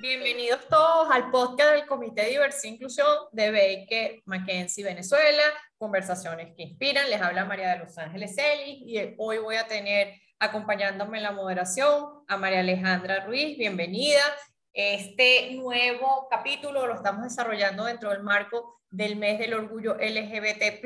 Bienvenidos todos al podcast del Comité de Diversidad e Inclusión de Baker McKenzie Venezuela, conversaciones que inspiran. Les habla María de Los Ángeles Celis y hoy voy a tener acompañándome en la moderación a María Alejandra Ruiz. Bienvenida. Este nuevo capítulo lo estamos desarrollando dentro del marco del mes del orgullo LGBT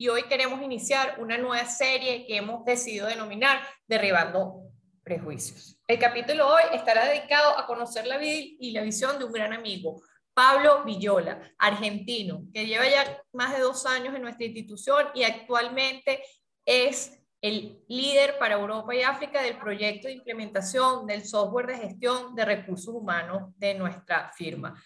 y hoy queremos iniciar una nueva serie que hemos decidido denominar Derribando Prejuicios. El capítulo hoy estará dedicado a conocer la vida y la visión de un gran amigo, Pablo Villola, argentino, que lleva ya más de dos años en nuestra institución y actualmente es el líder para Europa y África del proyecto de implementación del software de gestión de recursos humanos de nuestra firma.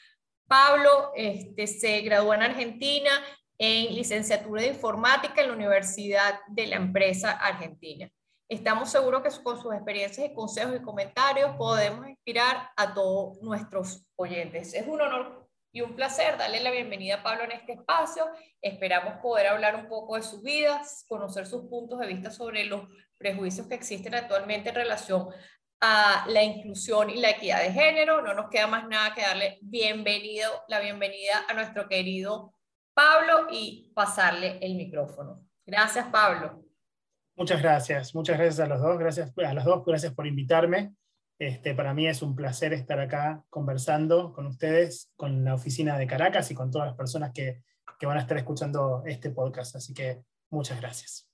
Pablo este, se graduó en Argentina en licenciatura de informática en la Universidad de la Empresa Argentina. Estamos seguros que con sus experiencias y consejos y comentarios podemos inspirar a todos nuestros oyentes. Es un honor y un placer darle la bienvenida a Pablo en este espacio. Esperamos poder hablar un poco de sus vidas, conocer sus puntos de vista sobre los prejuicios que existen actualmente en relación a la inclusión y la equidad de género. No nos queda más nada que darle bienvenido, la bienvenida a nuestro querido Pablo y pasarle el micrófono. Gracias, Pablo. Muchas gracias, muchas gracias a los dos, gracias a los dos, gracias por invitarme. Este, para mí es un placer estar acá conversando con ustedes, con la oficina de Caracas y con todas las personas que, que van a estar escuchando este podcast. Así que muchas gracias.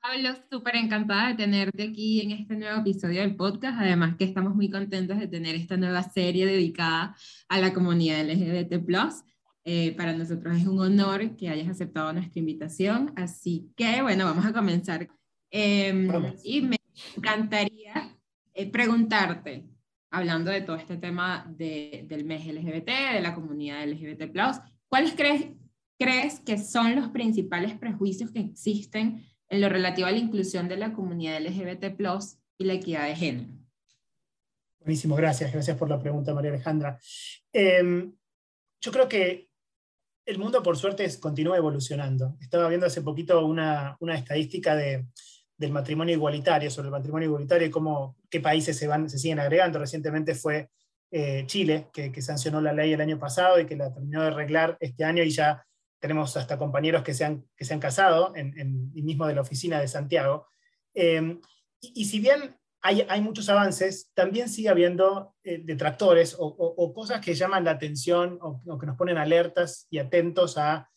Pablo, súper encantada de tenerte aquí en este nuevo episodio del podcast. Además que estamos muy contentos de tener esta nueva serie dedicada a la comunidad LGBT+. Eh, para nosotros es un honor que hayas aceptado nuestra invitación. Así que, bueno, vamos a comenzar. Em, y me encantaría eh, preguntarte, hablando de todo este tema de, del mes LGBT, de la comunidad LGBT, ¿cuáles crees, crees que son los principales prejuicios que existen en lo relativo a la inclusión de la comunidad LGBT y la equidad de género? Buenísimo, gracias. Gracias por la pregunta, María Alejandra. Em, yo creo que el mundo, por suerte, continúa evolucionando. Estaba viendo hace poquito una, estadística del matrimonio igualitario, sobre el matrimonio igualitario y cómo, qué países se, siguen agregando. Recientemente fue eh, Chile, que, sancionó la ley el año pasado y que la terminó de arreglar este año y ya tenemos hasta compañeros que se han, que se han casado, en, en, mismo de la oficina de Santiago. Eh, y, si bien hay, muchos avances, también sigue habiendo eh, detractores o, cosas que llaman la atención o, que nos ponen alertas y atentos a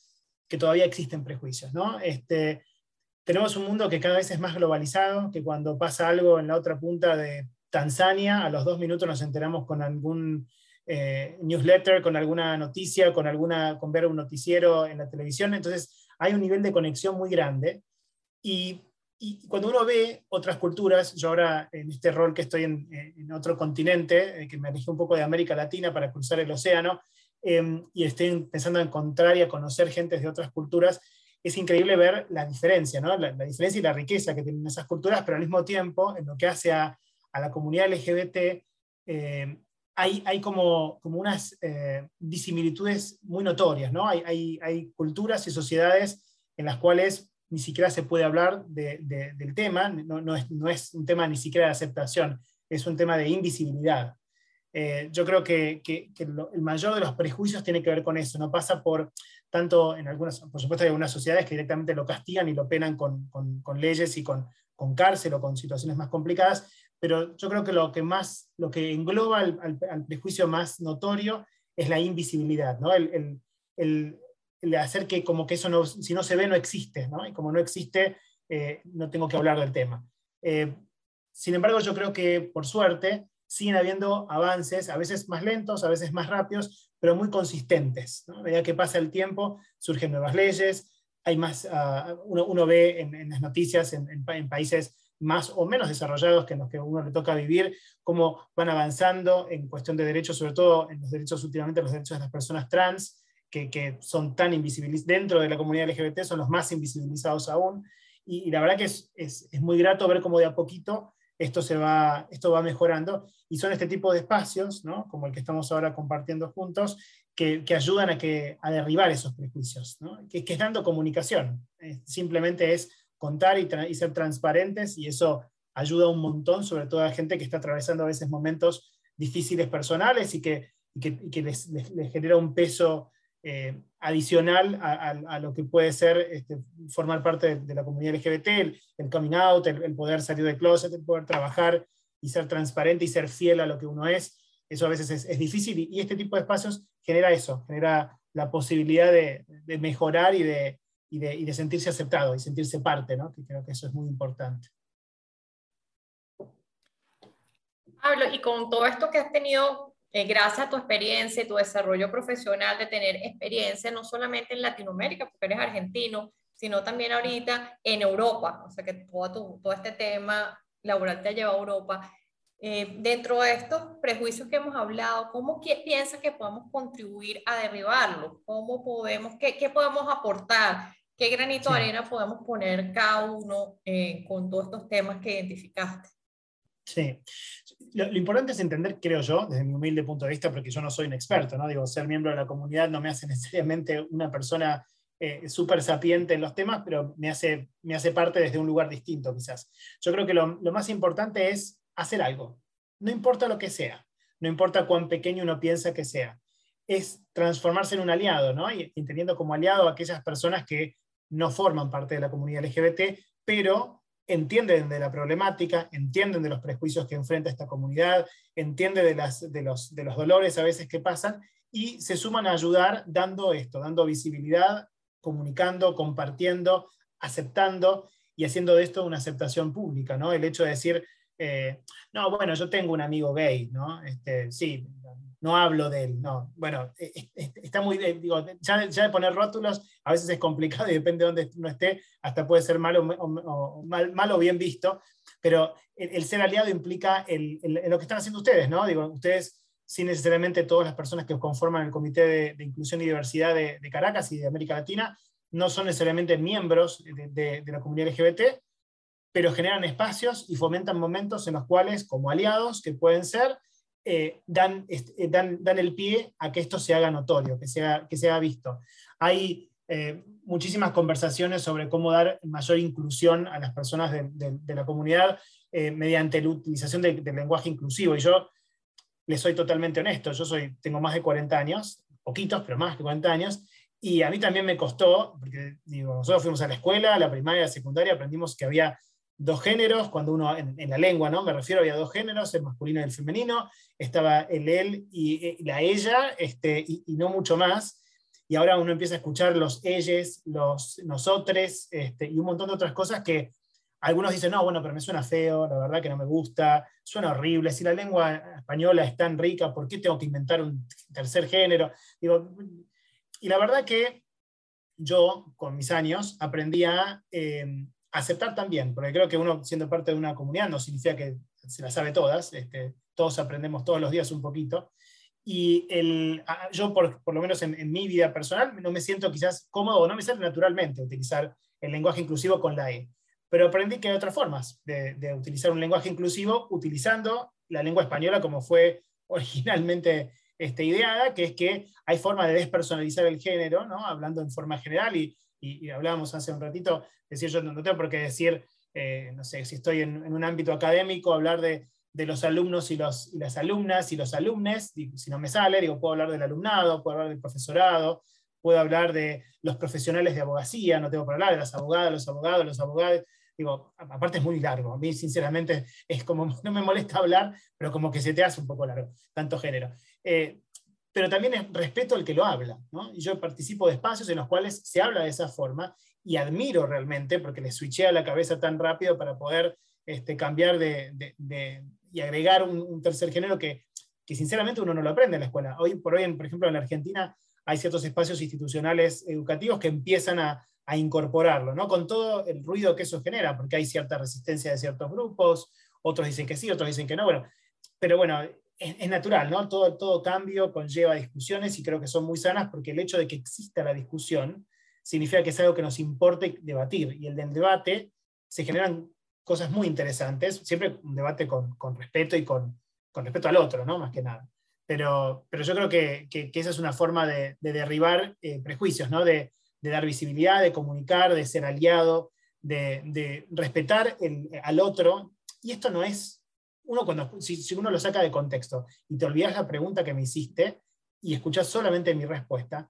que todavía existen prejuicios. ¿no? Este, tenemos un mundo que cada vez es más globalizado, que cuando pasa algo en la otra punta de Tanzania, a los dos minutos nos enteramos con algún eh, newsletter, con alguna noticia, con, alguna, con ver un noticiero en la televisión. Entonces hay un nivel de conexión muy grande. Y y cuando uno ve otras culturas, yo ahora en este rol que estoy en, en otro continente, eh, que me alejé un poco de América Latina para cruzar el océano, em, y estoy pensando en encontrar y a conocer gente de otras culturas, es increíble ver la diferencia, ¿no? la, diferencia y la riqueza que tienen esas culturas, pero al mismo tiempo, en lo que hace a, a la comunidad LGBT, eh, hay, hay, como, como unas eh, disimilitudes muy notorias, ¿no? Hay, hay, hay culturas y sociedades en las cuales ni siquiera se puede hablar del tema, no, es, un tema ni siquiera de aceptación, es un tema de invisibilidad. Eh, yo creo que, el mayor de los prejuicios tiene que ver con eso, no pasa por tanto en algunas, por supuesto hay algunas sociedades que directamente lo castigan y lo penan con, leyes y con, cárcel o con situaciones más complicadas, pero yo creo que lo que más, lo que engloba al, prejuicio más notorio es la invisibilidad, ¿no? el, de hacer que como que eso no, si no se ve no existe, ¿no? y como no existe, eh, no tengo que hablar del tema. Eh, sin embargo, yo creo que por suerte siguen habiendo avances, a veces más lentos, a veces más rápidos, pero muy consistentes. A medida que pasa el tiempo, surgen nuevas leyes, hay más, ah, uno, ve en, las noticias en, en, países más o menos desarrollados que en los que uno le toca vivir, cómo van avanzando en cuestión de derechos, sobre todo en los derechos últimamente, los derechos de las personas trans, que, son tan invisibilizados dentro de la comunidad LGBT, son los más invisibilizados aún. Y, la verdad que es, es, es, muy grato ver cómo de a poquito esto, se va, esto va mejorando. Y son este tipo de espacios, ¿no? como el que estamos ahora compartiendo juntos, que, que ayudan a, que, a derribar esos prejuicios, ¿no? que, que, es dando comunicación. simplemente es contar y, ser transparentes y eso ayuda un montón, sobre todo a gente que está atravesando a veces momentos difíciles personales y que, les, genera un peso eh, adicional a, lo que puede ser este, formar parte de, la comunidad LGBT, el, coming out, el, poder salir del closet, el poder trabajar y ser transparente y ser fiel a lo que uno es. Eso a veces es, difícil y, este tipo de espacios genera eso, genera la posibilidad de, mejorar y de, y de, sentirse aceptado y sentirse parte, ¿no? que creo que eso es muy importante. Pablo, y con todo esto que has tenido, eh, gracias a tu experiencia y tu desarrollo profesional de tener experiencia no solamente en Latinoamérica, porque eres argentino, sino también ahorita en Europa, o sea que todo, todo este tema laboral te ha llevado a Europa. Eh, dentro de estos prejuicios que hemos hablado, ¿cómo piensas que podemos contribuir a derribarlos? ¿Cómo podemos, qué, qué podemos aportar? ¿Qué granito de arena podemos poner cada uno eh, con todos estos temas que identificaste? Sí, lo, importante es entender, creo yo, desde mi humilde punto de vista, porque yo no soy un experto, ¿no? Digo, ser miembro de la comunidad no me hace necesariamente una persona eh, súper sapiente en los temas, pero me hace, me hace parte desde un lugar distinto, quizás. Yo creo que lo, más importante es hacer algo, no importa lo que sea, no importa cuán pequeño uno piensa que sea, es transformarse en un aliado, ¿no? Y entendiendo como aliado a aquellas personas que no forman parte de la comunidad LGBT, pero entienden de la problemática, entienden de los prejuicios que enfrenta esta comunidad, entienden de, las, de, los, de los dolores a veces que pasan y se suman a ayudar dando esto, dando visibilidad, comunicando, compartiendo, aceptando y haciendo de esto una aceptación pública, ¿no? El hecho de decir, eh, no, bueno, yo tengo un amigo gay, ¿no? Este, sí, no hablo de él, no. Bueno, e, e, e, está muy, digo, ya, de poner rótulos a veces es complicado y depende de dónde uno esté, hasta puede ser malo o, mal, o bien visto, pero el, ser aliado implica el, lo que están haciendo ustedes, ¿no? Digo, ustedes, sin necesariamente todas las personas que conforman el Comité de, Inclusión y Diversidad de, Caracas y de América Latina, no son necesariamente miembros de la comunidad LGBT, pero generan espacios y fomentan momentos en los cuales, como aliados, que pueden ser, eh, dan, eh, dan, dan, el pie a que esto se haga notorio, que sea, que sea visto. Hay eh, muchísimas conversaciones sobre cómo dar mayor inclusión a las personas de, de, la comunidad mediante la utilización del lenguaje inclusivo. Y yo les soy totalmente honesto, yo soy, tengo más de 40 años, poquitos, pero más de 40 años, y a mí también me costó, porque digo, nosotros fuimos a la escuela, a la primaria, a la secundaria, aprendimos que había dos géneros, cuando uno, en, la lengua, ¿no? Me refiero, había dos géneros, el masculino y el femenino, estaba el él y, eh, la ella, este, y, no mucho más. Y ahora uno empieza a escuchar los ellos, los nosotros, este, y un montón de otras cosas que algunos dicen, no, bueno, pero me suena feo, la verdad que no me gusta, suena horrible, si la lengua española es tan rica, ¿por qué tengo que inventar un tercer género? Digo, y la verdad que yo, con mis años, aprendí a eh, aceptar también, porque creo que uno siendo parte de una comunidad no significa que se la sabe todas, este, todos aprendemos todos los días un poquito, y el, yo por, por lo menos en, mi vida personal no me siento quizás cómodo, no me sale naturalmente utilizar el lenguaje inclusivo con la E, pero aprendí que hay otras formas de, de utilizar un lenguaje inclusivo utilizando la lengua española como fue originalmente este, ideada, que es que hay forma de despersonalizar el género, ¿no? hablando en forma general, y, y, hablábamos hace un ratito, decir yo no tengo por qué decir, eh, no sé, si estoy en, un ámbito académico, hablar de, los alumnos y, los, y, las alumnas y los alumnes, si no me sale, digo, puedo hablar del alumnado, puedo hablar del profesorado, puedo hablar de los profesionales de abogacía, no tengo para hablar de las abogadas, los abogados, los abogados, digo, aparte es muy largo, a mí sinceramente es como, no me molesta hablar, pero como que se te hace un poco largo, tanto género. Eh, pero también es respeto al que lo habla. ¿no? Yo participo de espacios en los cuales se habla de esa forma y admiro realmente, porque le switché a la cabeza tan rápido para poder este, cambiar de, y agregar un, tercer género que, que, sinceramente uno no lo aprende en la escuela. Hoy por hoy, por ejemplo, en la Argentina hay ciertos espacios institucionales educativos que empiezan a, a incorporarlo, ¿no? con todo el ruido que eso genera, porque hay cierta resistencia de ciertos grupos, otros dicen que sí, otros dicen que no. Bueno, pero bueno, es, natural, ¿no? Todo, todo cambio conlleva discusiones y creo que son muy sanas porque el hecho de que exista la discusión significa que es algo que nos importe debatir. Y el del debate se generan cosas muy interesantes, siempre un debate con, con respeto y con, con, respeto al otro, ¿no? Más que nada. Pero, pero yo creo que, que, esa es una forma de, de derribar eh, prejuicios, ¿no? De, de, dar visibilidad, de comunicar, de ser aliado, de, respetar al otro. Y esto no es, uno cuando, si, uno lo saca de contexto y te olvidas la pregunta que me hiciste y escuchas solamente mi respuesta,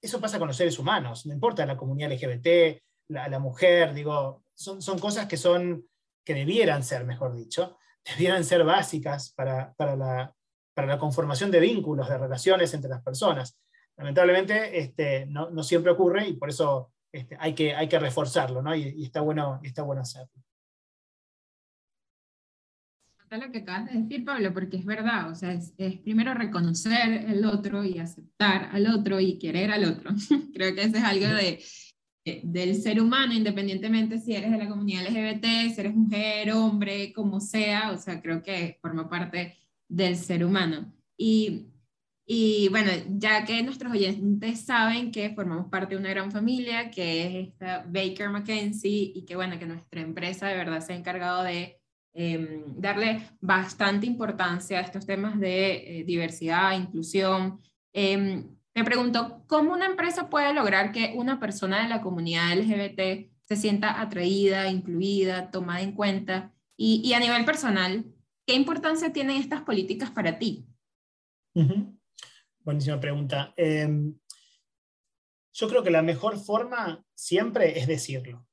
eso pasa con los seres humanos, no importa la comunidad LGBT, la, la mujer, digo, son, son cosas que son, que debieran ser, mejor dicho, debieran ser básicas para, para, la, para la conformación de vínculos, de relaciones entre las personas. Lamentablemente este, no, no siempre ocurre y por eso este, hay, que, hay que reforzarlo, ¿no? Y, está, bueno, está bueno hacerlo. Lo que acabas de decir, Pablo, porque es verdad, o sea, es, primero reconocer el otro y aceptar al otro y querer al otro. Creo que eso es algo de, del ser humano, independientemente si eres de la comunidad LGBT, si eres mujer, hombre, como sea, o sea, creo que forma parte del ser humano. Y y bueno, ya que nuestros oyentes saben que formamos parte de una gran familia, que es esta Baker McKenzie, y que bueno, que nuestra empresa de verdad se ha encargado de em, darle bastante importancia a estos temas de eh, diversidad, inclusión. Eh, te pregunto, ¿cómo una empresa puede lograr que una persona de la comunidad LGBT se sienta atraída, incluida, tomada en cuenta? Y, a nivel personal, ¿qué importancia tienen estas políticas para ti? Buenísima pregunta. Em, yo creo que la mejor forma siempre es decirlo.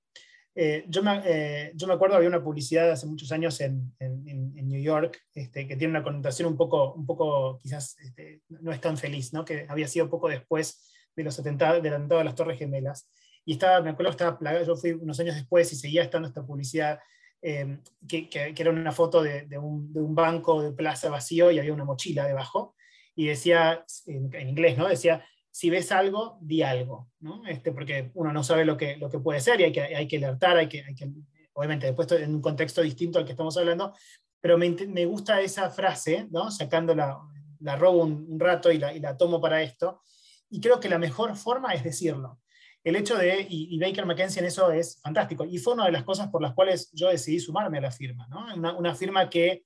Eh, yo, me, eh, yo, me, acuerdo, había una publicidad hace muchos años en, en, New York este, que tiene una connotación un poco, un poco quizás este, no es tan feliz, ¿no? que había sido poco después de los atentados, del atentado de las Torres Gemelas. Y estaba, me acuerdo estaba plagada, yo fui unos años después y seguía estando esta publicidad, em, que, que, era una foto de, de, un, banco de plaza vacío y había una mochila debajo y decía, en, inglés, ¿no? Decía, si ves algo, di algo, ¿no? Este, porque uno no sabe lo que, lo que puede ser y hay que, hay que alertar, hay que, hay que, obviamente después en un contexto distinto al que estamos hablando, pero me, me gusta esa frase, ¿no? Sacando la, la robo un, rato y la, y la, tomo para esto, y creo que la mejor forma es decirlo. El hecho de, y, Baker McKenzie en eso es fantástico, y fue una de las cosas por las cuales yo decidí sumarme a la firma, ¿no? Una, una firma que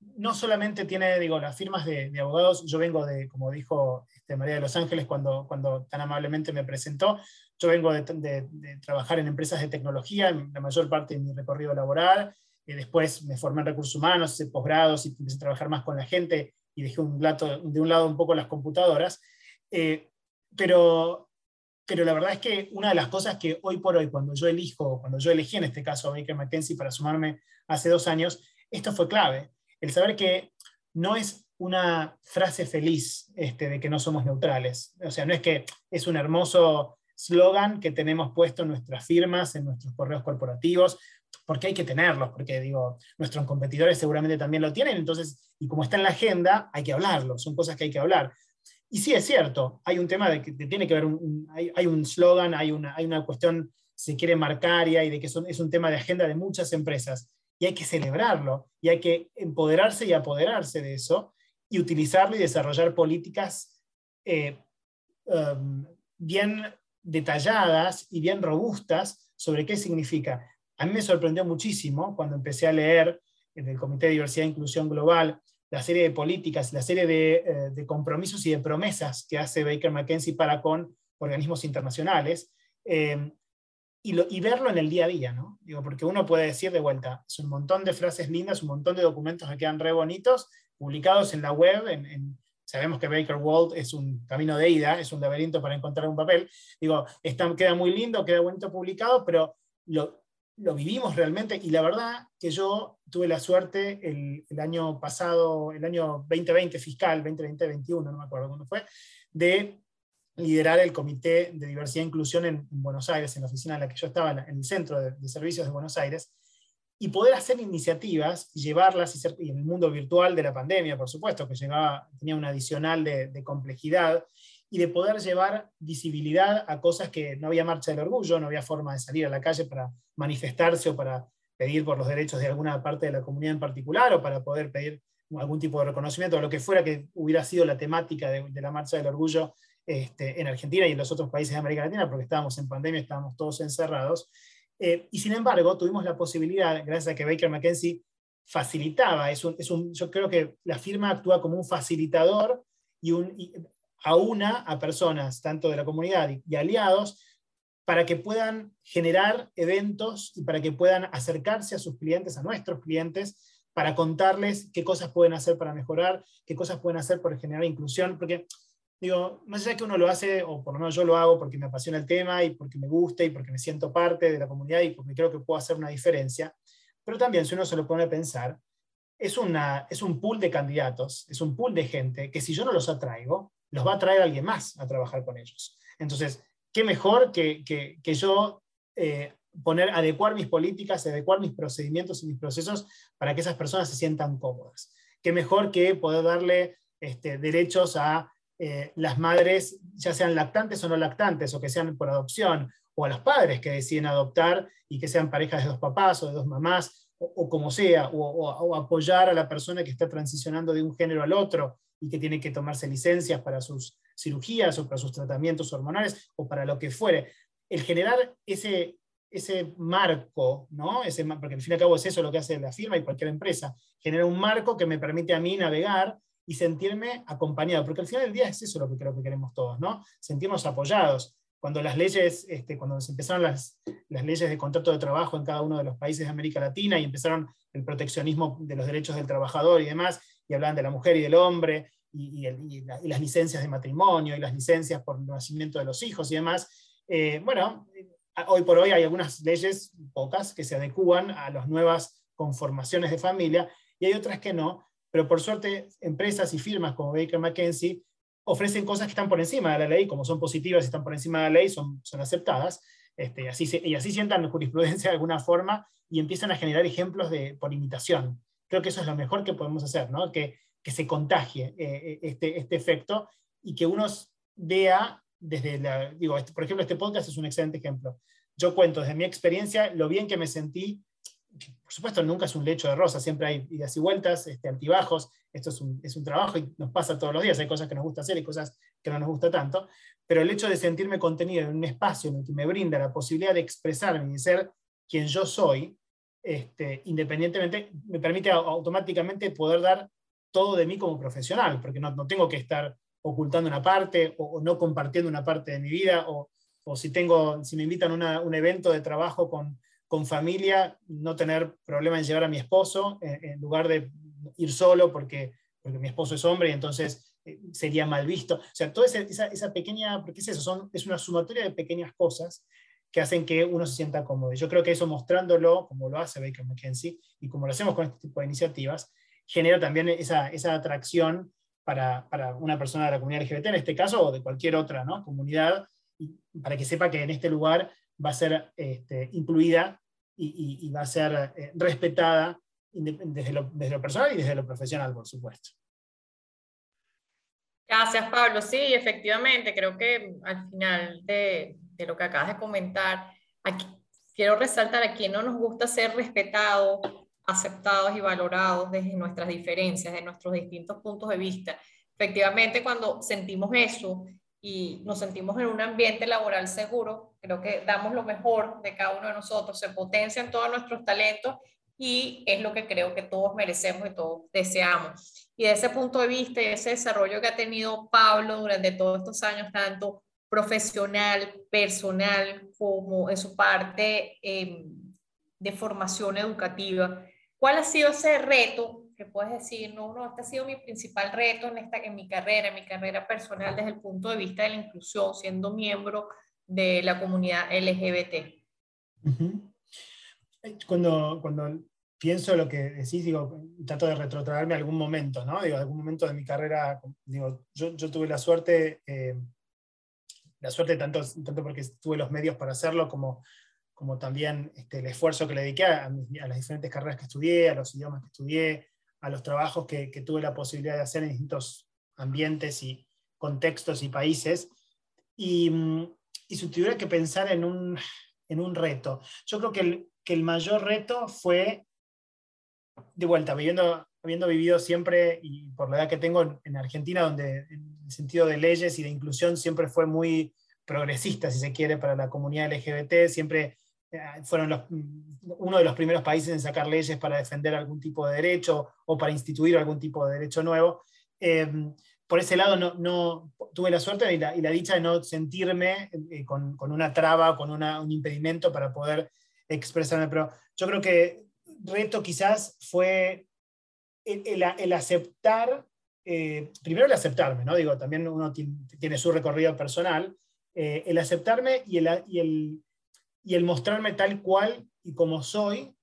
no solamente tiene, digo, las firmas de, abogados, yo vengo de, como dijo este, María de Los Ángeles cuando, cuando tan amablemente me presentó, yo vengo de, trabajar en empresas de tecnología, en la mayor parte de mi recorrido laboral, y después me formé en recursos humanos, hice posgrados y empecé a trabajar más con la gente y dejé un de un lado un poco las computadoras. Eh, pero, pero la verdad es que una de las cosas que hoy por hoy, cuando yo elijo, cuando yo elegí en este caso a Baker McKenzie para sumarme hace dos años, esto fue clave el saber que no es una frase feliz este, de que no somos neutrales. O sea, no es que es un hermoso slogan que tenemos puesto en nuestras firmas, en nuestros correos corporativos, porque hay que tenerlos, porque digo, nuestros competidores seguramente también lo tienen, entonces, y como está en la agenda, hay que hablarlo, son cosas que hay que hablar. Y sí, es cierto, hay un tema de que tiene que haber un, hay, un slogan, hay una, hay una cuestión, se quiere marcaria y de que es un tema de agenda de muchas empresas y hay que celebrarlo y hay que empoderarse y apoderarse de eso y utilizarlo y desarrollar políticas eh, um, bien detalladas y bien robustas sobre qué significa. A mí me sorprendió muchísimo cuando empecé a leer en el Comité de Diversidad e Inclusión Global la serie de políticas, la serie de, eh, compromisos y de promesas que hace Baker McKenzie para con organismos internacionales. Eh, y, verlo en el día a día, ¿no? Digo, porque uno puede decir de vuelta, es un montón de frases lindas, un montón de documentos que quedan re bonitos, publicados en la web, sabemos que Baker World es un camino de ida, es un laberinto para encontrar un papel. Digo, está, queda muy lindo, queda bonito publicado, pero lo, lo, vivimos realmente y la verdad que yo tuve la suerte el, el año pasado, el año 2020 fiscal, 2020-2021, no me acuerdo cuándo fue, de liderar el Comité de Diversidad e Inclusión en, Buenos Aires, en la oficina en la que yo estaba, en el Centro de, Servicios de Buenos Aires, y poder hacer iniciativas y llevarlas, y, ser, en el mundo virtual de la pandemia, por supuesto, que llevaba, tenía un adicional de, complejidad, y de poder llevar visibilidad a cosas que no había marcha del orgullo, no había forma de salir a la calle para manifestarse o para pedir por los derechos de alguna parte de la comunidad en particular, o para poder pedir algún tipo de reconocimiento, o lo que fuera que hubiera sido la temática de, de la marcha del orgullo este, en Argentina y en los otros países de América Latina, porque estábamos en pandemia, estábamos todos encerrados. Eh, y sin embargo, tuvimos la posibilidad, gracias a que Baker McKenzie facilitaba, es un, es un, yo creo que la firma actúa como un facilitador y, un, a una a personas, tanto de la comunidad y, aliados, para que puedan generar eventos y para que puedan acercarse a sus clientes, a nuestros clientes, para contarles qué cosas pueden hacer para mejorar, qué cosas pueden hacer para generar inclusión, porque digo, más allá que uno lo hace, o por lo menos yo lo hago porque me apasiona el tema y porque me gusta y porque me siento parte de la comunidad y porque creo que puedo hacer una diferencia, pero también si uno se lo pone a pensar, es, una, es un pool de candidatos, es un pool de gente que si yo no los atraigo, los va a traer alguien más a trabajar con ellos. Entonces, qué mejor que, que, yo eh, poner, adecuar mis políticas, adecuar mis procedimientos y mis procesos para que esas personas se sientan cómodas. Qué mejor que poder darle este, derechos a eh, las madres, ya sean lactantes o no lactantes, o que sean por adopción, o a los padres que deciden adoptar y que sean parejas de dos papás o de dos mamás, o, como sea, o, apoyar a la persona que está transicionando de un género al otro y que tiene que tomarse licencias para sus cirugías o para sus tratamientos hormonales o para lo que fuere. El generar ese, ese marco, ¿no? Ese, porque al fin y al cabo es eso lo que hace la firma y cualquier empresa, genera un marco que me permite a mí navegar y sentirme acompañado, porque al final del día es eso lo que creo que queremos todos, ¿no? Sentirnos apoyados. Cuando las leyes, este, cuando se empezaron las, las leyes de contrato de trabajo en cada uno de los países de América Latina y empezaron el proteccionismo de los derechos del trabajador y demás, y hablan de la mujer y del hombre, y, las licencias de matrimonio, y las licencias por nacimiento de los hijos y demás, eh, bueno, hoy por hoy hay algunas leyes, pocas, que se adecúan a las nuevas conformaciones de familia, y hay otras que no, pero por suerte empresas y firmas como Baker McKenzie ofrecen cosas que están por encima de la ley, como son positivas y están por encima de la ley, son, son aceptadas, este, y, así y así sientan jurisprudencia de alguna forma y empiezan a generar ejemplos de, por imitación. Creo que eso es lo mejor que podemos hacer, ¿no? que, que se contagie eh, eh, este, este efecto y que uno vea desde la, digo, este, por ejemplo, este podcast es un excelente ejemplo. Yo cuento desde mi experiencia lo bien que me sentí. Por supuesto, nunca es un lecho de rosa, siempre hay idas y vueltas, este, altibajos. Esto es un, es un trabajo y nos pasa todos los días. Hay cosas que nos gusta hacer y cosas que no nos gusta tanto. Pero el hecho de sentirme contenido en un espacio en el que me brinda la posibilidad de expresarme y ser quien yo soy, este, independientemente, me permite automáticamente poder dar todo de mí como profesional, porque no, no tengo que estar ocultando una parte o, no compartiendo una parte de mi vida, o, o si, tengo, si me invitan a un evento de trabajo con, con, familia, no tener problema en llevar a mi esposo en, en lugar de ir solo porque, porque mi esposo es hombre y entonces eh, sería mal visto. O sea, toda esa, esa, pequeña, porque es eso, son, es una sumatoria de pequeñas cosas que hacen que uno se sienta cómodo. Yo creo que eso mostrándolo, como lo hace Baker McKenzie, y como lo hacemos con este tipo de iniciativas, genera también esa, esa atracción para, para, una persona de la comunidad LGBT, en este caso, o de cualquier otra ¿no? comunidad, para que sepa que en este lugar va a ser este, incluida y, y, va a ser eh, respetada desde lo, desde lo personal y desde lo profesional, por supuesto. Gracias, Pablo. Sí, efectivamente, creo que al final de, de, lo que acabas de comentar, aquí quiero resaltar a quien no nos gusta ser respetado, aceptados y valorados desde nuestras diferencias, de nuestros distintos puntos de vista. Efectivamente, cuando sentimos eso y nos sentimos en un ambiente laboral seguro, creo que damos lo mejor de cada uno de nosotros, se potencian todos nuestros talentos y es lo que creo que todos merecemos y todos deseamos. Y de ese punto de vista y ese desarrollo que ha tenido Pablo durante todos estos años, tanto profesional, personal, como en su parte eh, de formación educativa, ¿Cuál ha sido ese reto que puedes decir, no, no, este ha sido mi principal reto en, esta, en mi carrera, en mi carrera personal desde el punto de vista de la inclusión, siendo miembro de la comunidad LGBT? Cuando, cuando pienso lo que decís, digo, trato de retrotraerme a algún momento, ¿no? Digo, algún momento de mi carrera, digo, yo, yo tuve la suerte, eh, la suerte tanto, tanto porque tuve los medios para hacerlo como como también este, el esfuerzo que le dediqué a, las diferentes carreras que estudié, a los idiomas que estudié, a los trabajos que, tuve la posibilidad de hacer en distintos ambientes y contextos y países. Y, mm, y si tuviera que pensar en un, en un reto, yo creo que el, que el mayor reto fue, de vuelta, viviendo, habiendo vivido siempre, y por la edad que tengo en Argentina, donde en el sentido de leyes y de inclusión siempre fue muy progresista, si se quiere, para la comunidad LGBT, siempre eh, fueron los, uno de los primeros países en sacar leyes para defender algún tipo de derecho o para instituir algún tipo de derecho nuevo. Em, por ese lado no, no tuve la suerte y la, dicha de no sentirme eh, con, una traba, con un impedimento para poder expresarme. Pero yo creo que reto quizás fue el, aceptar, eh, primero el aceptarme, ¿no? Digo, también uno tiene, su recorrido personal, eh, el aceptarme y el, y, el, y el, mostrarme tal cual y como soy,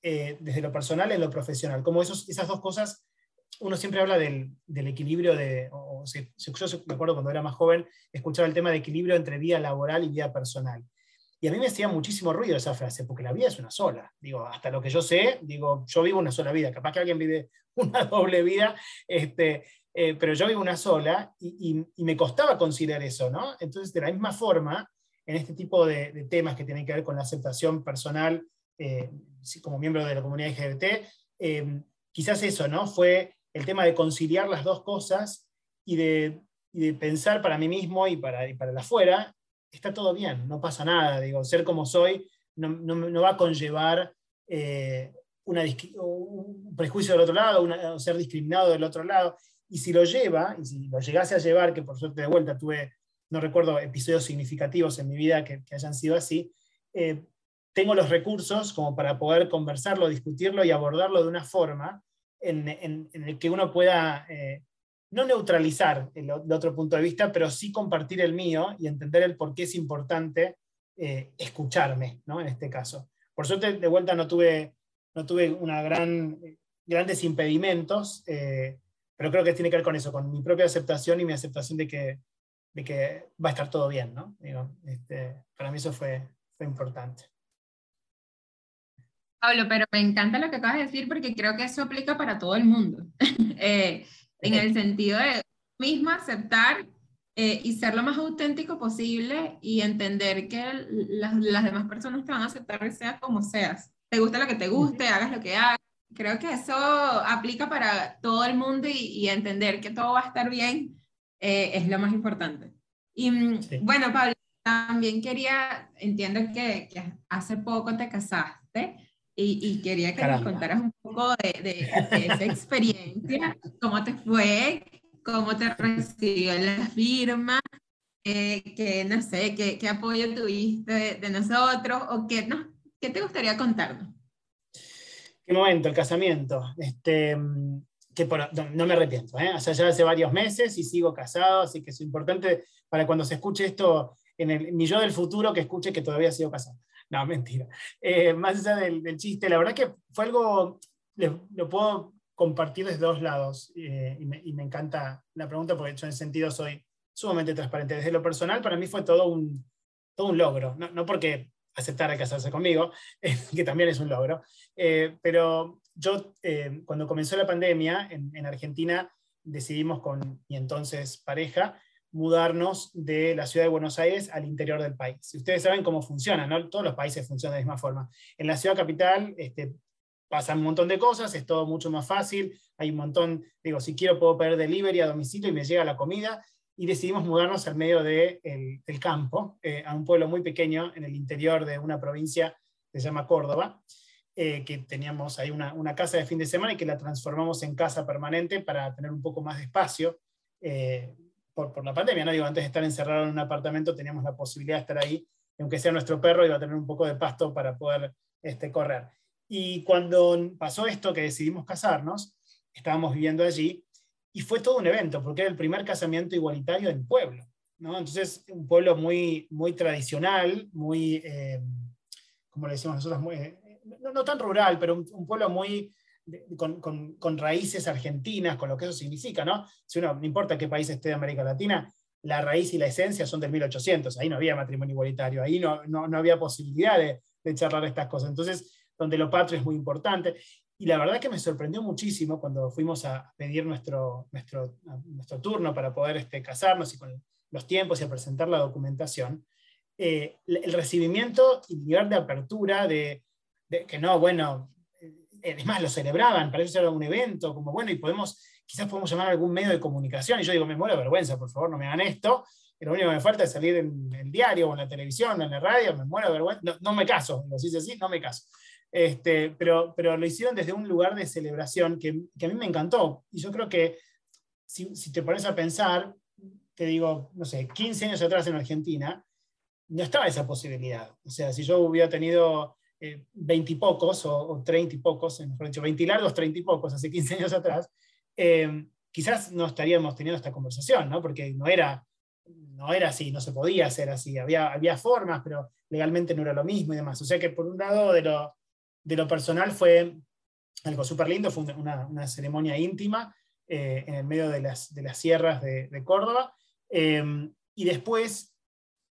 desde lo personal en lo profesional. Como esos, esas dos cosas uno siempre habla del, equilibrio de, o, yo me acuerdo cuando era más joven, escuchaba el tema de equilibrio entre vida laboral y vida personal. Y a mí me hacía muchísimo ruido esa frase, porque la vida es una sola. Digo, hasta lo que yo sé, digo, yo vivo una sola vida. Capaz que alguien vive una doble vida, este, eh, pero yo vivo una sola y, me costaba considerar eso, ¿no? Entonces, de la misma forma, en este tipo de, temas que tienen que ver con la aceptación personal eh, como miembro de la comunidad LGBT, eh, quizás eso, ¿no? Fue el tema de conciliar las dos cosas y de, pensar para mí mismo y para, para el afuera, está todo bien, no pasa nada. Digo, ser como soy no, va a conllevar eh, un prejuicio del otro lado, o ser discriminado del otro lado. Y si lo lleva, y si lo llegase a llevar, que por suerte de vuelta tuve, no recuerdo episodios significativos en mi vida que, hayan sido así, eh, tengo los recursos como para poder conversarlo, discutirlo y abordarlo de una forma en, el que uno pueda eh, no neutralizar el, otro punto de vista, pero sí compartir el mío y entender el por qué es importante eh, escucharme, ¿no? en este caso. Por suerte, de vuelta no tuve, no tuve una gran, grandes impedimentos, eh, pero creo que tiene que ver con eso, con mi propia aceptación y mi aceptación de que, de que va a estar todo bien. ¿no? Este, para mí eso fue, fue importante. Pablo, pero me encanta lo que acabas de decir porque creo que eso aplica para todo el mundo. Eh, en el sentido de mismo aceptar eh, y ser lo más auténtico posible y entender que las, las, demás personas te van a aceptar sea como seas. Te gusta lo que te guste, hagas lo que hagas. Creo que eso aplica para todo el mundo y, entender que todo va a estar bien eh, es lo más importante. Y mm, bueno, Pablo, también quería, entiendo que, que hace poco te casaste. Y, quería que nos contaras un poco de, esa experiencia, cómo te fue, cómo te recibió la firma, eh, que no sé, qué, qué apoyo tuviste de, nosotros o qué, no, qué te gustaría contarnos. Qué momento, el casamiento. Este, que no, me arrepiento, ¿eh? o sea, ya hace varios meses y sigo casado, así que es importante para cuando se escuche esto en el, mi yo del futuro que escuche que todavía sigo casado. No, mentira. Eh, más allá del, chiste, la verdad que fue algo, lo puedo compartir desde dos lados eh, y, me, encanta la pregunta porque yo en ese sentido soy sumamente transparente. Desde lo personal, para mí fue todo un, todo un logro, no, porque aceptara casarse conmigo, que también es un logro, eh, pero yo cuando comenzó la pandemia en, en Argentina decidimos con mi entonces pareja mudarnos de la ciudad de Buenos Aires al interior del país. Ustedes saben cómo funciona, ¿no? todos los países funcionan de la misma forma. En la ciudad capital este, pasan un montón de cosas, es todo mucho más fácil, hay un montón, digo, si quiero puedo pedir delivery a domicilio y me llega la comida, y decidimos mudarnos al medio de campo, eh, a un pueblo muy pequeño en el interior de una provincia que se llama Córdoba, eh, que teníamos ahí una, una, casa de fin de semana y que la transformamos en casa permanente para tener un poco más de espacio. Eh, por, la pandemia, ¿no? Digo, antes de estar encerrado en un apartamento teníamos la posibilidad de estar ahí, aunque sea nuestro perro, iba a tener un poco de pasto para poder este, correr. Y cuando pasó esto, que decidimos casarnos, estábamos viviendo allí, y fue todo un evento, porque era el primer casamiento igualitario del pueblo. ¿no? Entonces, un pueblo muy, muy tradicional, muy, eh, como le decimos nosotros, muy, eh, no, tan rural, pero un pueblo muy con, raíces argentinas, con lo que eso significa, ¿no? Si uno, no importa qué país esté de América Latina, la raíz y la esencia son del 1800, ahí no había matrimonio igualitario, ahí no, no, había posibilidad de, de, charlar estas cosas. Entonces, donde lo patrio es muy importante. Y la verdad que me sorprendió muchísimo cuando fuimos a pedir nuestro, nuestro, nuestro turno para poder este, casarnos y con los tiempos y a presentar la documentación, eh, el recibimiento y el nivel de apertura de, de que no, bueno, además lo celebraban, para eso era un evento, como bueno, y podemos, quizás podemos llamar a algún medio de comunicación, y yo digo, me muero de vergüenza, por favor, no me hagan esto, lo único que me falta es salir en el diario, o en la televisión, o en la radio, me muero de vergüenza, no, me caso, lo dice así, no me caso. Este, pero, pero lo hicieron desde un lugar de celebración que, que, a mí me encantó, y yo creo que si, si te pones a pensar, te digo, no sé, 15 años atrás en Argentina, no estaba esa posibilidad. O sea, si yo hubiera tenido eh, 20 y pocos o, 30 y pocos, mejor dicho, 20 largos, 30 y pocos, hace 15 años atrás, eh, quizás no estaríamos teniendo esta conversación, ¿no? Porque no era, no era así, no se podía hacer así. Había, había formas, pero legalmente no era lo mismo y demás. O sea que por un lado de lo, de lo personal fue algo súper lindo, fue una, una, ceremonia íntima eh, en el medio de las, de las sierras de, de Córdoba. Eh, y después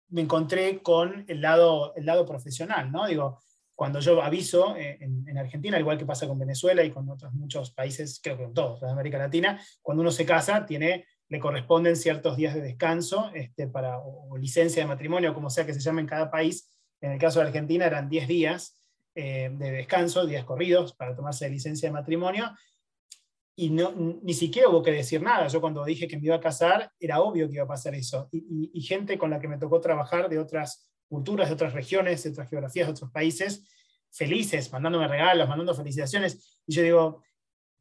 me encontré con el lado, el lado profesional, ¿no? Digo, cuando yo aviso eh, en, en, Argentina, igual que pasa con Venezuela y con otros muchos países, creo que con todos, de América Latina, cuando uno se casa, tiene, le corresponden ciertos días de descanso este, para, o, o licencia de matrimonio, como sea que se llame en cada país. En el caso de Argentina eran 10 días eh, de descanso, días corridos, para tomarse licencia de matrimonio, y no, ni siquiera hubo que decir nada. Yo cuando dije que me iba a casar, era obvio que iba a pasar eso. Y, y, y, gente con la que me tocó trabajar de otras culturas, de otras regiones, de otras geografías, de otros países, felices, mandándome regalos, mandando felicitaciones. Y yo digo,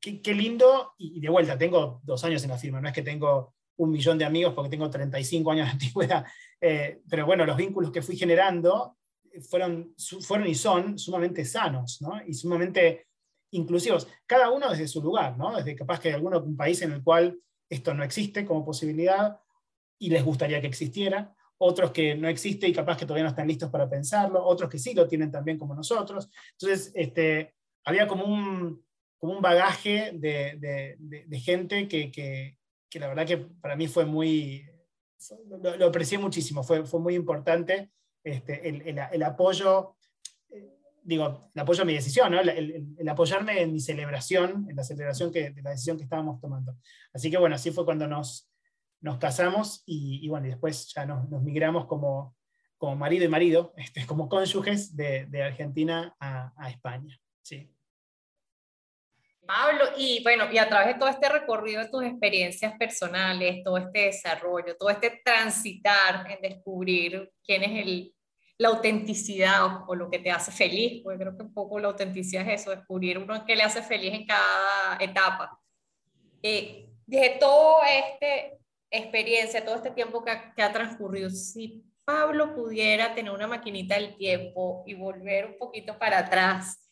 qué, qué lindo. Y, de vuelta, tengo dos años en la firma, no es que tengo un millón de amigos porque tengo 35 años de antigüedad. Eh, pero bueno, los vínculos que fui generando fueron, fueron y son sumamente sanos ¿no? y sumamente inclusivos, cada uno desde su lugar, ¿no? desde capaz que hay alguno un país en el cual esto no existe como posibilidad y les gustaría que existiera, otros que no existe y capaz que todavía no están listos para pensarlo, otros que sí lo tienen también como nosotros. Entonces, este, había como un, como un bagaje de, de, de, de gente que, que, que, la verdad que para mí fue muy, lo, lo aprecié muchísimo, fue, fue muy importante este, el, el, el apoyo digo, el apoyo a mi decisión, ¿no? el, el, apoyarme en mi celebración, en la celebración que, de la decisión que estábamos tomando. Así que bueno, así fue cuando nos, nos casamos y, y bueno, y después ya nos, nos, migramos como, como marido y marido, este, como cónyuges de, de Argentina a, a, España. Sí. Pablo, y bueno, y a través de todo este recorrido de tus experiencias personales, todo este desarrollo, todo este transitar en descubrir quién es el la autenticidad o, o, lo que te hace feliz, porque creo que un poco la autenticidad es eso, descubrir uno que le hace feliz en cada etapa. Eh, desde toda esta experiencia, todo este tiempo que ha, que ha, transcurrido, si Pablo pudiera tener una maquinita del tiempo y volver un poquito para atrás,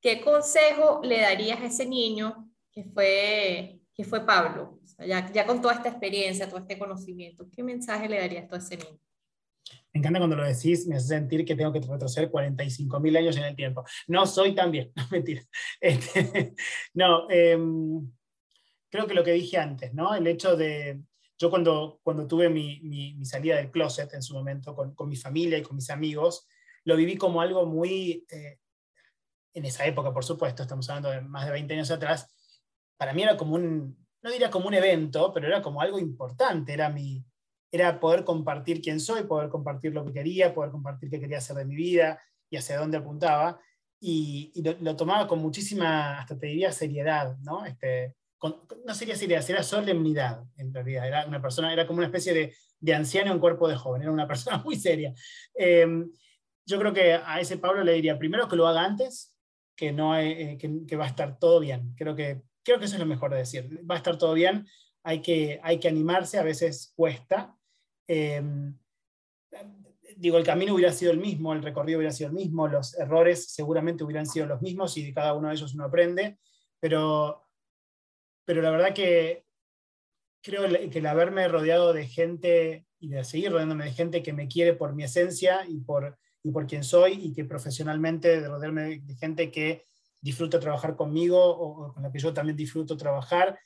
¿qué consejo le darías a ese niño que fue, que fue Pablo? O sea, ya, ya con toda esta experiencia, todo este conocimiento, ¿qué mensaje le darías a ese niño? Me encanta cuando lo decís, me hace sentir que tengo que retroceder 45 mil años en el tiempo. No soy tan bien, no, mentira. Este, no, eh, creo que lo que dije antes, ¿no? El hecho de, yo cuando, cuando tuve mi, mi, mi salida del closet en su momento con, con, mi familia y con mis amigos, lo viví como algo muy, eh, en esa época, por supuesto, estamos hablando de más de 20 años atrás, para mí era como un, no diría como un evento, pero era como algo importante, era mi, era poder compartir quién soy, poder compartir lo que quería, poder compartir qué quería hacer de mi vida y hacia dónde apuntaba. Y, y lo, lo, tomaba con muchísima, hasta te diría, seriedad, ¿no? Este, con, no sería seriedad, era solemnidad, en realidad. Era una persona, era como una especie de, de anciano en cuerpo de joven, era una persona muy seria. Eh, yo creo que a ese Pablo le diría, primero que lo haga antes, que, no hay, eh, que, va a estar todo bien. Creo que, creo que eso es lo mejor de decir. Va a estar todo bien, hay que, hay que animarse, a veces cuesta, eh, digo, el camino hubiera sido el mismo, el recorrido hubiera sido el mismo, los errores seguramente hubieran sido los mismos y de cada uno de ellos uno aprende, pero, pero la verdad que creo que el haberme rodeado de gente y de seguir rodeándome de gente que me quiere por mi esencia y por, y por quien soy y que profesionalmente de rodearme de gente que disfruta trabajar conmigo o, con la que yo también disfruto trabajar,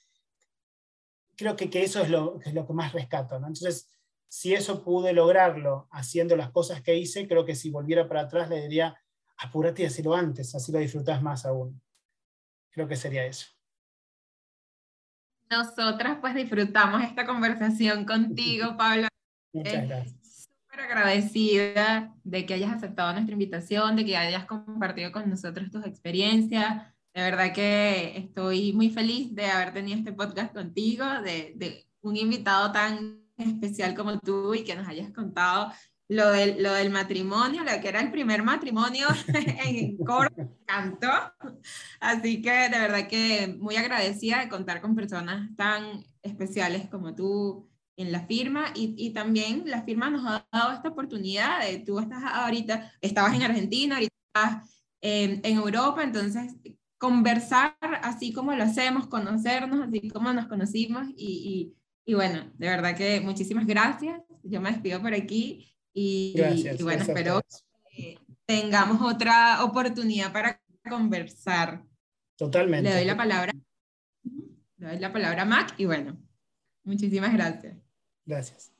creo que, que eso es lo, que más rescato. ¿no? Entonces, si eso pude lograrlo haciendo las cosas que hice, creo que si volviera para atrás le diría, apúrate y hacelo antes, así lo disfrutas más aún. Creo que sería eso. Nosotras pues disfrutamos esta conversación contigo, Pablo. Muchas gracias. Súper agradecida de que hayas aceptado nuestra invitación, de que hayas compartido con nosotros tus experiencias. De verdad que estoy muy feliz de haber tenido este podcast contigo, de, de un invitado tan especial como tú y que nos hayas contado lo del, lo del matrimonio, lo que era el primer matrimonio en Córdoba, cantó. Así que de verdad que muy agradecida de contar con personas tan especiales como tú en la firma y, y también la firma nos ha dado esta oportunidad de, tú estás ahorita, estabas en Argentina, ahorita estás en Europa, entonces conversar así como lo hacemos, conocernos así como nos conocimos y, y, y bueno, de verdad que muchísimas gracias. Yo me despido por aquí y, y bueno, espero que tengamos otra oportunidad para conversar. Totalmente. Le doy la palabra. Le doy la palabra a Mac y bueno, muchísimas gracias. Gracias.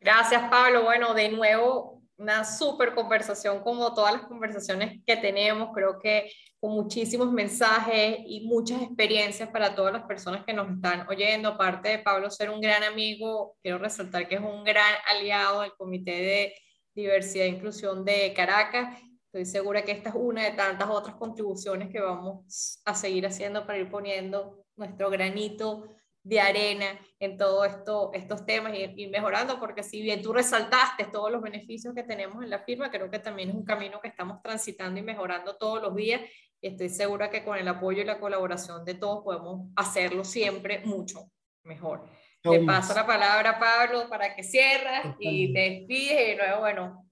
Gracias, Pablo. Bueno, de nuevo, una súper conversación como todas las conversaciones que tenemos. Creo que con muchísimos mensajes y muchas experiencias para todas las personas que nos están oyendo. Aparte de Pablo ser un gran amigo, quiero resaltar que es un gran aliado del Comité de Diversidad e Inclusión de Caracas. Estoy segura que esta es una de tantas otras contribuciones que vamos a seguir haciendo para ir poniendo nuestro granito de arena en todos esto, estos temas y ir mejorando, porque si bien tú resaltaste todos los beneficios que tenemos en la firma, creo que también es un camino que estamos transitando y mejorando todos los días y estoy segura que con el apoyo y la colaboración de todos podemos hacerlo siempre mucho mejor. Te paso la palabra, Pablo, para que cierres y te despides. Y de nuevo, bueno,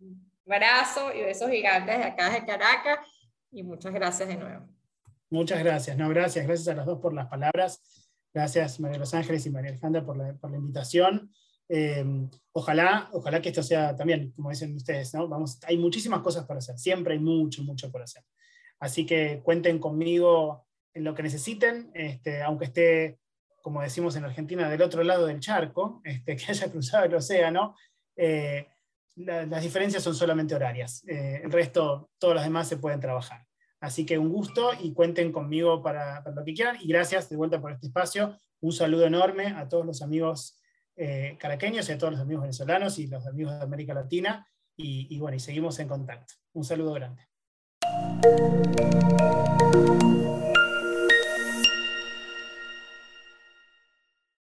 abrazo y besos gigantes de acá de Caracas. Y muchas gracias de nuevo. Muchas gracias. No, gracias. Gracias a las dos por las palabras. Gracias, María Los Ángeles y María Alejandra, por la, por invitación. Eh, ojalá, ojalá que esto sea también, como dicen ustedes, ¿no? Vamos, hay muchísimas cosas para hacer. Siempre hay mucho, mucho por hacer. Así que cuenten conmigo en lo que necesiten, este, aunque esté, como decimos en Argentina, del otro lado del charco, este, que haya cruzado el océano. Eh, las diferencias son solamente horarias. Eh, el resto, todos los demás se pueden trabajar. Así que un gusto y cuenten conmigo para, lo que quieran. Y gracias de vuelta por este espacio. Un saludo enorme a todos los amigos eh, caraqueños y a todos los amigos venezolanos y los amigos de América Latina. Y, y bueno, y seguimos en contacto. Un saludo grande.